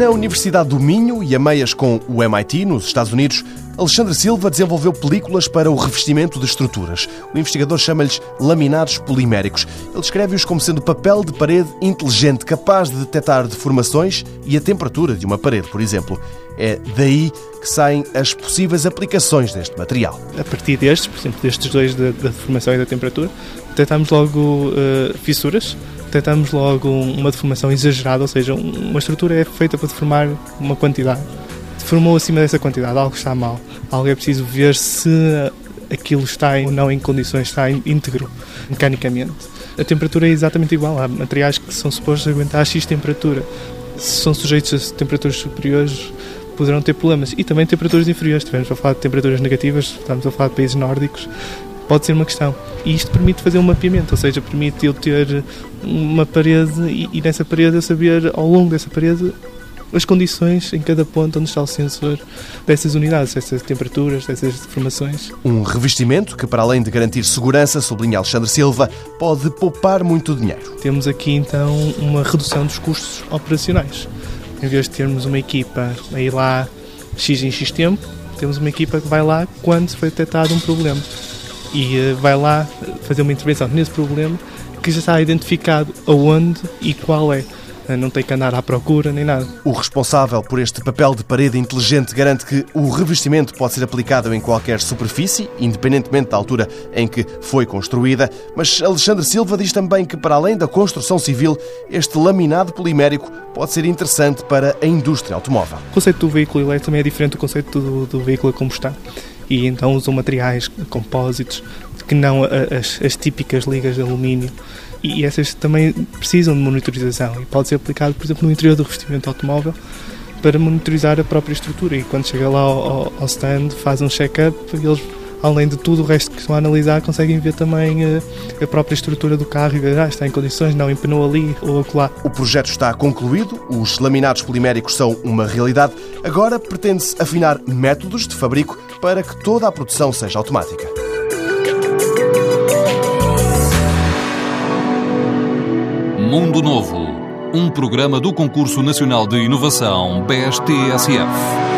Na Universidade do Minho e a meias com o MIT, nos Estados Unidos, Alexandre Silva desenvolveu películas para o revestimento de estruturas. O investigador chama-lhes laminados poliméricos. Ele descreve-os como sendo papel de parede inteligente, capaz de detectar deformações e a temperatura de uma parede, por exemplo. É daí que saem as possíveis aplicações deste material. A partir destes, por exemplo, destes dois da, deformação e da temperatura, detectamos logo uh, fissuras, detectamos logo uma deformação exagerada, ou seja, uma estrutura é feita para deformar uma quantidade. Deformou acima dessa quantidade, algo está mal. Algo é preciso ver se aquilo está ou não em condições, está íntegro mecanicamente. A temperatura é exatamente igual. Há materiais que são supostos aguentar X temperatura. Se são sujeitos a temperaturas superiores, poderão ter problemas. E também temperaturas inferiores. Estivemos a falar de temperaturas negativas, estamos a falar de países nórdicos, pode ser uma questão. E isto permite fazer um mapeamento, ou seja, permite eu ter uma parede e, e nessa parede eu saber, ao longo dessa parede, as condições em cada ponto onde está o sensor dessas unidades, dessas temperaturas, dessas deformações. Um revestimento que, para além de garantir segurança, sublinha Alexandre Silva, pode poupar muito dinheiro. Temos aqui então uma redução dos custos operacionais. Em vez de termos uma equipa a ir lá X em X tempo, temos uma equipa que vai lá quando foi detectado um problema e uh, vai lá fazer uma intervenção nesse problema que já está identificado aonde e qual é. Eh, não tem que andar à procura nem nada. O responsável por este papel de parede inteligente garante que o revestimento pode ser aplicado em qualquer superfície, independentemente da altura em que foi construída, mas Alexandre Silva diz também que, para além da construção civil, este laminado polimérico pode ser interessante para a indústria automóvel. O conceito do veículo elétrico também é diferente do conceito do, do veículo a combustão e então usam materiais compósitos que não as, as típicas ligas de alumínio. E essas também precisam de monitorização e pode ser aplicado, por exemplo, no interior do revestimento automóvel para monitorizar a própria estrutura. E quando chega lá ao, ao stand faz um check-up e eles além de tudo o resto que estão a analisar, conseguem ver também a, eh, a própria estrutura do carro e ver, ah, está em condições, não empenou ali ou acolá. O projeto está concluído, os laminados poliméricos são uma realidade. Agora pretende-se afinar métodos de fabrico para que toda a produção seja automática. Mundo Novo, um programa do Concurso Nacional de Inovação BSTSF.